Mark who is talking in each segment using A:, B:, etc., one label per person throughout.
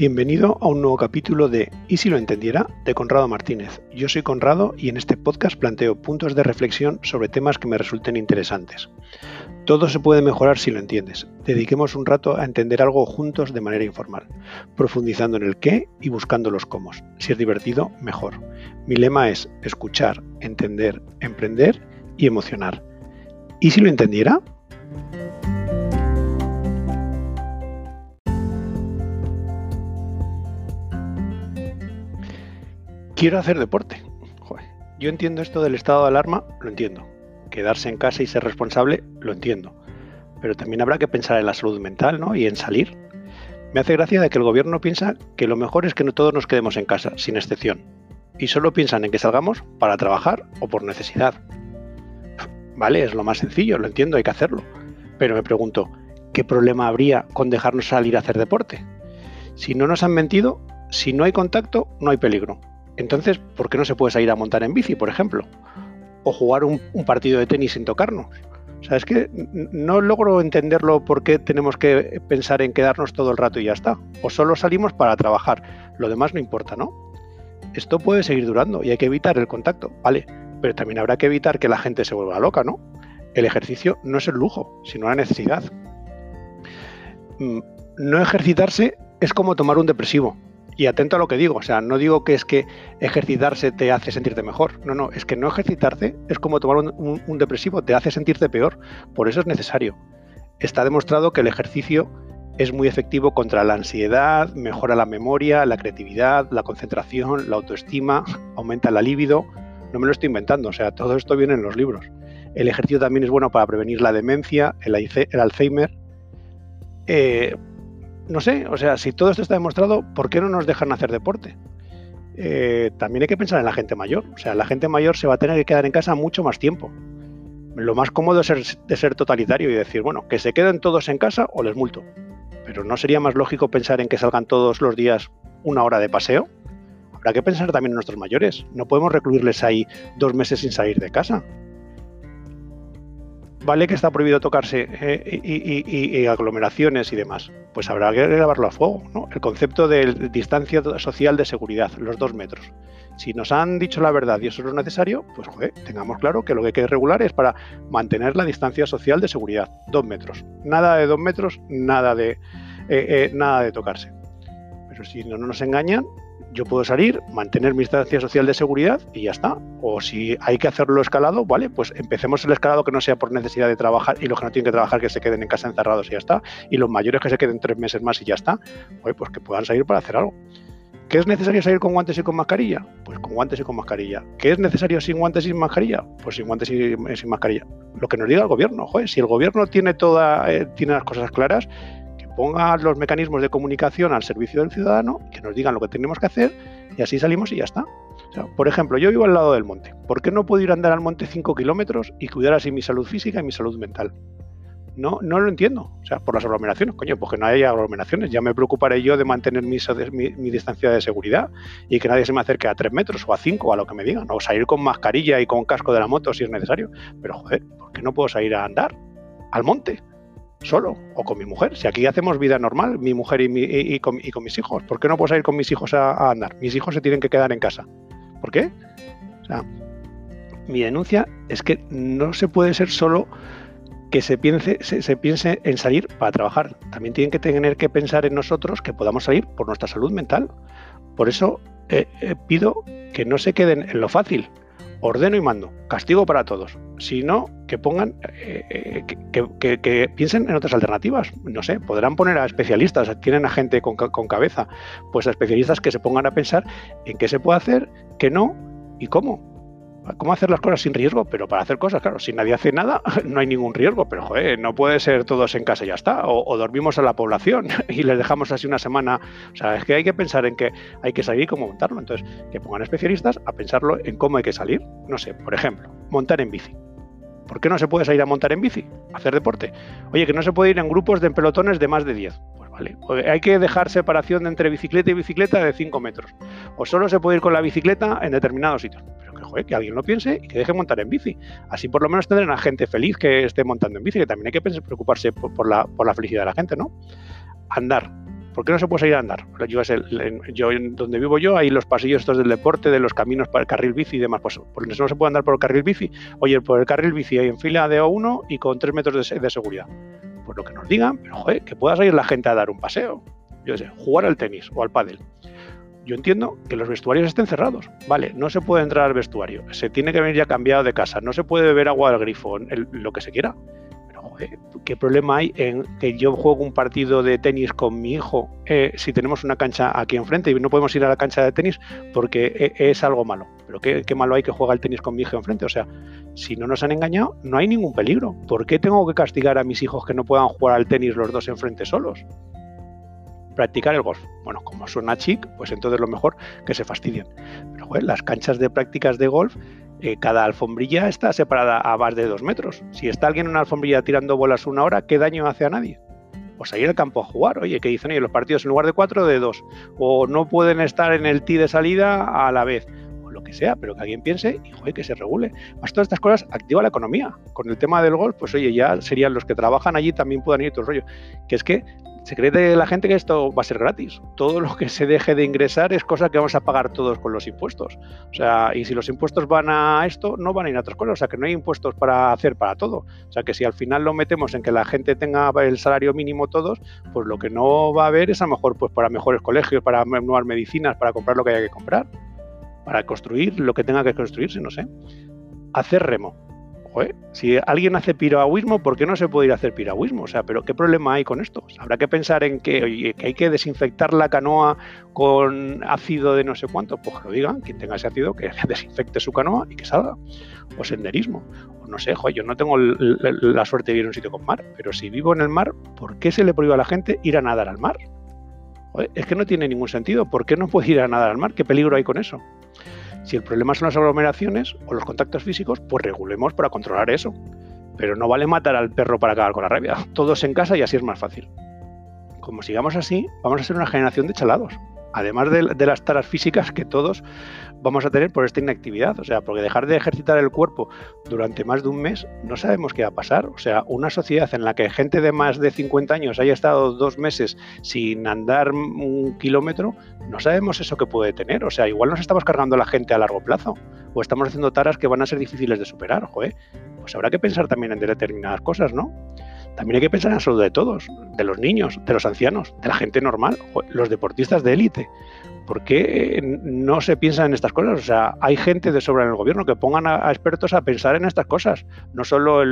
A: Bienvenido a un nuevo capítulo de ¿Y si lo entendiera? de Conrado Martínez. Yo soy Conrado y en este podcast planteo puntos de reflexión sobre temas que me resulten interesantes. Todo se puede mejorar si lo entiendes. Dediquemos un rato a entender algo juntos de manera informal, profundizando en el qué y buscando los cómo. Si es divertido, mejor. Mi lema es escuchar, entender, emprender y emocionar. ¿Y si lo entendiera? Quiero hacer deporte. yo entiendo esto del estado de alarma, lo entiendo. Quedarse en casa y ser responsable, lo entiendo. Pero también habrá que pensar en la salud mental, ¿no? Y en salir. Me hace gracia de que el gobierno piensa que lo mejor es que no todos nos quedemos en casa, sin excepción. Y solo piensan en que salgamos para trabajar o por necesidad. Vale, es lo más sencillo, lo entiendo, hay que hacerlo. Pero me pregunto, ¿qué problema habría con dejarnos salir a hacer deporte? Si no nos han mentido, si no hay contacto, no hay peligro. Entonces, ¿por qué no se puede salir a montar en bici, por ejemplo? O jugar un, partido de tenis sin tocarnos. O sea, es que no logro entenderlo por qué tenemos que pensar en quedarnos todo el rato y ya está. O solo salimos para trabajar. Lo demás no importa, ¿no? Esto puede seguir durando y hay que evitar el contacto, ¿vale? Pero también habrá que evitar que la gente se vuelva loca, ¿no? El ejercicio no es el lujo, sino la necesidad. Mm, no ejercitarse es como tomar un depresivo y atento a lo que digo, o sea, no digo que es que ejercitarse te hace sentirte mejor, no, no, es que no ejercitarse es como tomar un, depresivo, te hace sentirte peor, por eso es necesario. Está demostrado que el ejercicio es muy efectivo contra la ansiedad, mejora la memoria, la creatividad, la concentración, la autoestima, aumenta la libido, no me lo estoy inventando, o sea, todo esto viene en los libros. El ejercicio también es bueno para prevenir la demencia, el, Alzheimer, eh, no sé, o sea, si todo esto está demostrado, ¿por qué no nos dejan hacer deporte? Eh, también hay que pensar en la gente mayor. O sea, la gente mayor se va a tener que quedar en casa mucho más tiempo. Lo más cómodo es de ser totalitario y decir, bueno, que se queden todos en casa o les multo. Pero ¿no sería más lógico pensar en que salgan todos los días una hora de paseo? Habrá que pensar también en nuestros mayores. No podemos recluirles ahí dos meses sin salir de casa vale que está prohibido tocarse eh, y, aglomeraciones y demás, pues habrá que grabarlo a fuego, ¿no? El concepto de distancia social de seguridad, los dos metros. Si nos han dicho la verdad y eso es necesario, pues joder, tengamos claro que lo que hay que regular es para mantener la distancia social de seguridad, dos metros. Nada de dos metros, nada de, eh, eh, nada de tocarse. Pero si no nos engañan, yo puedo salir, mantener mi distancia social de seguridad y ya está. O si hay que hacerlo escalado, vale, pues empecemos el escalado que no sea por necesidad de trabajar y los que no tienen que trabajar que se queden en casa encerrados y ya está. Y los mayores que se queden tres meses más y ya está. pues que puedan salir para hacer algo. ¿Qué es necesario salir con guantes y con mascarilla? Pues con guantes y con mascarilla. ¿Qué es necesario sin guantes y sin mascarilla? Pues sin guantes y sin mascarilla. Lo que nos diga el gobierno, joder, si el gobierno tiene toda, eh, tiene las cosas claras, ponga los mecanismos de comunicación al servicio del ciudadano, que nos digan lo que tenemos que hacer y así salimos y ya está. por ejemplo, yo vivo al lado del monte. ¿Por qué no puedo ir a andar al monte 5 kilómetros y cuidar así mi salud física y mi salud mental? No, no lo entiendo. O sea, por las aglomeraciones, coño, porque no haya aglomeraciones. Ya me preocuparé yo de mantener mi, distancia de seguridad y que nadie se me acerque a 3 metros o a 5 o a lo que me digan. O salir con mascarilla y con casco de la moto si es necesario. Pero joder, ¿por qué no puedo salir a andar al monte? Solo o con mi mujer. Si aquí hacemos vida normal, mi mujer y, con, mis hijos, ¿por qué no puedo ir con mis hijos a, andar? Mis hijos se tienen que quedar en casa. ¿Por qué? O sea, mi denuncia es que no se puede ser solo que se piense, se, piense en salir para trabajar. También tienen que tener que pensar en nosotros que podamos salir por nuestra salud mental. Por eso eh, eh, pido que no se queden en lo fácil, ordeno y mando, castigo para todos, sino que pongan, eh, eh, que, piensen en otras alternativas. No sé, podrán poner a especialistas, tienen a gente con, con, cabeza, pues a especialistas que se pongan a pensar en qué se puede hacer, qué no y cómo cómo hacer las cosas sin riesgo, pero para hacer cosas, claro, si nadie hace nada, no hay ningún riesgo, pero joder, no puede ser todos en casa y ya está, o, dormimos a la población y les dejamos así una semana, o sea, es que hay que pensar en que hay que salir y cómo montarlo, entonces, que pongan especialistas a pensarlo en cómo hay que salir, no sé, por ejemplo, montar en bici. ¿Por qué no se puede salir a montar en bici? Hacer deporte. Oye, que no se puede ir en grupos de pelotones de más de 10. Pues vale. hay que dejar separación entre bicicleta y bicicleta de 5 metros. O solo se puede ir con la bicicleta en determinados sitios que alguien lo piense y que deje montar en bici. Así por lo menos tendrán a gente feliz que esté montando en bici, que también hay que preocuparse por, la, por la felicidad de la gente, ¿no? Andar. ¿Por qué no se puede salir a andar? Yo, yo donde vivo yo, hay los pasillos estos del deporte, de los caminos para el carril bici y demás. Pues, por eso no se puede andar por el carril bici. Oye, por el carril bici hay en fila de O1 y con 3 metros de, seguridad. Pues lo que nos digan, que pueda salir la gente a dar un paseo. Yo sé, jugar al tenis o al pádel. Yo entiendo que los vestuarios estén cerrados. Vale, no se puede entrar al vestuario. Se tiene que venir ya cambiado de casa. No se puede beber agua al grifo, lo que se quiera ¿qué problema hay en que yo juego un partido de tenis con mi hijo eh, si tenemos una cancha aquí enfrente y no podemos ir a la cancha de tenis porque e, es algo malo? Pero ¿qué, malo hay que juega el tenis con mi hijo enfrente? O sea, si no nos han engañado, no hay ningún peligro. ¿Por qué tengo que castigar a mis hijos que no puedan jugar al tenis los dos enfrente solos? Practicar el golf. Bueno, como suena chic, pues entonces lo mejor que se fastidien. Pero las canchas de prácticas de golf eh, cada alfombrilla está separada a más de dos metros. Si está alguien en una alfombrilla tirando bolas una hora, ¿qué daño hace a nadie? Pues ahí en el campo a jugar. Oye, ¿qué dicen? Oye, los partidos en lugar de cuatro, de dos. O no pueden estar en el tee de salida a la vez. O lo que sea, pero que alguien piense y joder, que se regule. Más todas estas cosas activa la economía. Con el tema del golf, pues oye, ya serían los que trabajan allí también puedan ir todo el rollo. Que es que se cree de la gente que esto va a ser gratis. Todo lo que se deje de ingresar es cosa que vamos a pagar todos con los impuestos. O sea, y si los impuestos van a esto, no van a ir a otras cosas. O sea, que no hay impuestos para hacer para todo. O sea, que si al final lo metemos en que la gente tenga el salario mínimo todos, pues lo que no va a haber es a lo mejor pues para mejores colegios, para nuevas medicinas, para comprar lo que haya que comprar, para construir lo que tenga que construirse, no sé. Hacer remo si alguien hace piragüismo, ¿por qué no se puede ir a hacer piragüismo? O sea, pero ¿qué problema hay con esto? Habrá que pensar en que, hay que desinfectar la canoa con ácido de no sé cuánto. Pues que lo digan, quien tenga ese ácido, que desinfecte su canoa y que salga. O senderismo. O no sé, yo no tengo la suerte de vivir en un sitio con mar, pero si vivo en el mar, ¿por qué se le prohíbe a la gente ir a nadar al mar? es que no tiene ningún sentido. ¿Por qué no puede ir a nadar al mar? ¿Qué peligro hay con eso? Si el problema son las aglomeraciones o los contactos físicos, pues regulemos para controlar eso. Pero no vale matar al perro para acabar con la rabia. Todos en casa y así es más fácil. Como sigamos así, vamos a ser una generación de chalados además de, las taras físicas que todos vamos a tener por esta inactividad. O sea, porque dejar de ejercitar el cuerpo durante más de un mes, no sabemos qué va a pasar. O sea, una sociedad en la que gente de más de 50 años haya estado dos meses sin andar un kilómetro, no sabemos eso que puede tener. O sea, igual nos estamos cargando a la gente a largo plazo. O estamos haciendo taras que van a ser difíciles de superar. Joder. Pues habrá que pensar también en determinadas cosas, ¿no? También hay que pensar en la salud de todos, de los niños, de los ancianos, de la gente normal, los deportistas de élite. ¿Por qué no se piensa en estas cosas? O sea, hay gente de sobra en el gobierno que pongan a, expertos a pensar en estas cosas, no solo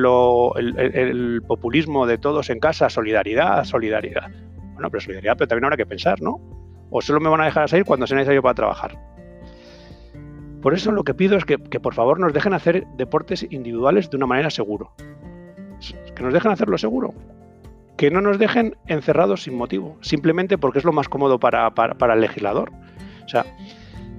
A: en el, populismo de todos en casa, solidaridad, solidaridad. Bueno, pero solidaridad, pero también habrá que pensar, ¿no? O solo me van a dejar salir cuando sea necesario para trabajar. Por eso lo que pido es que, que por favor nos dejen hacer deportes individuales de una manera segura que nos dejen hacerlo seguro. Que no nos dejen encerrados sin motivo, simplemente porque es lo más cómodo para, para el legislador. O sea,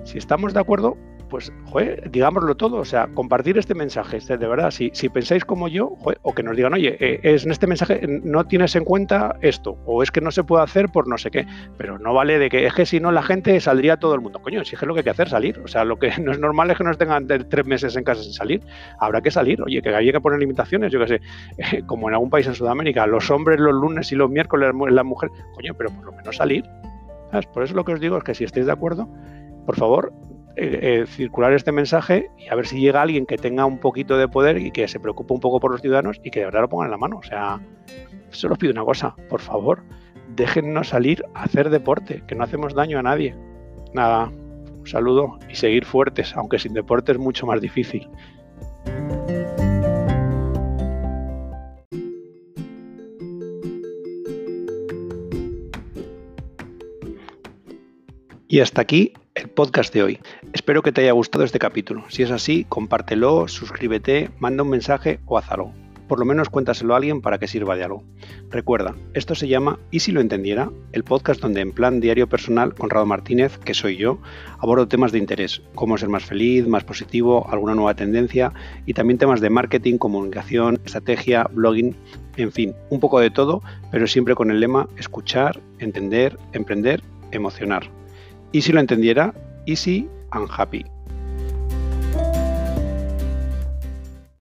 A: si estamos de acuerdo, pues, joder, digámoslo todo, o sea, compartir este mensaje, este, de verdad, si, si pensáis como yo, o que nos digan, oye, eh, es, en este mensaje no tienes en cuenta esto, o es que no se puede hacer por no sé qué, pero no vale de que es que si no la gente saldría todo el mundo, coño, si es lo que hay que hacer, salir, o sea, lo que no es normal es que nos tengan tres meses en casa sin salir, habrá que salir, oye, que hay que poner limitaciones, yo qué sé, como en algún país en Sudamérica, los hombres los lunes y los miércoles, la mujer, coño, pero por lo menos salir, ¿sabes? Por eso lo que os digo es que si estáis de acuerdo, por favor, eh, eh, circular este mensaje y a ver si llega alguien que tenga un poquito de poder y que se preocupe un poco por los ciudadanos y que de verdad lo ponga en la mano. O sea, solo os pido una cosa, por favor, déjennos salir a hacer deporte, que no hacemos daño a nadie. Nada, un saludo y seguir fuertes, aunque sin deporte es mucho más difícil. Y hasta aquí el podcast de hoy. Espero que te haya gustado este capítulo. Si es así, compártelo, suscríbete, manda un mensaje o haz. Por lo menos cuéntaselo a alguien para que sirva de algo. Recuerda, esto se llama ¿Y si lo entendiera? El podcast donde en plan diario personal, Conrado Martínez, que soy yo, abordo temas de interés, cómo ser más feliz, más positivo, alguna nueva tendencia y también temas de marketing, comunicación, estrategia, blogging, en fin, un poco de todo, pero siempre con el lema escuchar, entender, emprender, emocionar. Y si lo entendiera, easy and happy.